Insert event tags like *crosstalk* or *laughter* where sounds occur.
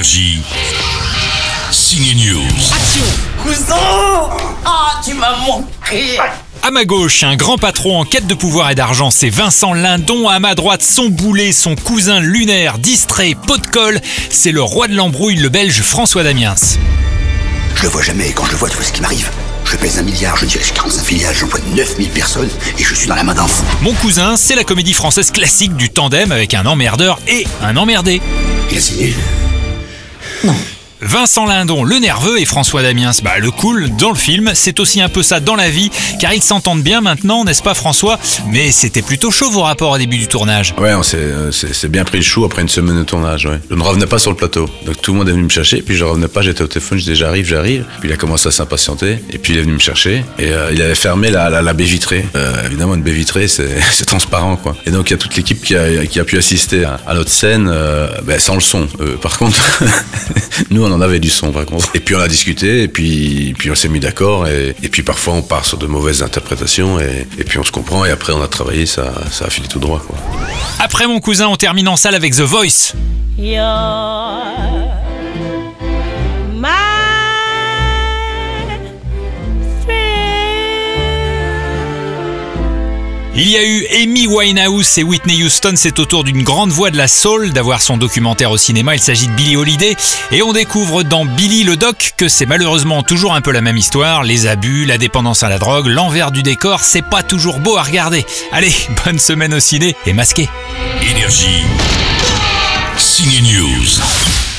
Énergie. Signe News. Cousin Ah, tu m'as manqué À ma gauche, un grand patron en quête de pouvoir et d'argent, c'est Vincent Lindon. À ma droite, son boulet, son cousin lunaire, distrait, pot de colle, c'est le roi de l'embrouille, le belge François Damiens. Je le vois jamais et quand je le vois, tu vois ce qui m'arrive. Je pèse un milliard, je dirige 45 filiales, j'emploie 9000 personnes et je suis dans la main d'un fou. Mon cousin, c'est la comédie française classique du tandem avec un emmerdeur et un emmerdé. Il a signé No. Vincent Lindon, le nerveux, et François Damiens, bah, le cool dans le film. C'est aussi un peu ça dans la vie, car ils s'entendent bien maintenant, n'est-ce pas François? Mais c'était plutôt chaud vos rapports au début du tournage. Ouais, on s'est, euh, bien pris le chou après une semaine de tournage. Je ne revenais pas sur le plateau. Donc tout le monde est venu me chercher. Puis je revenais pas, j'étais au téléphone, je disais j'arrive, j'arrive. Puis il a commencé à s'impatienter. Et puis il est venu me chercher. Et euh, il avait fermé la, baie vitrée. Euh, évidemment, une baie vitrée, *laughs* c'est, transparent. quoi. Et donc il y a toute l'équipe qui a, pu assister à, notre scène ben, sans le son. Par contre, *laughs* nous on en avait du son par contre. Et puis on a discuté. Et puis, puis on s'est mis d'accord. Et, et puis parfois on part sur de mauvaises interprétations. Et, et puis on se comprend. Et après on a travaillé, ça, ça a filé tout droit. Quoi. Après mon cousin, on termine en salle avec The Voice. You're Il y a eu Amy Winehouse et Whitney Houston, c'est au tour d'une grande voix de la soul d'avoir son documentaire au cinéma, il s'agit de Billie Holiday, et on découvre dans Billy le doc que c'est malheureusement toujours un peu la même histoire, les abus, la dépendance à la drogue, l'envers du décor, c'est pas toujours beau à regarder. Allez, *laughs* bonne semaine au ciné et masqué. Énergie. Signe News.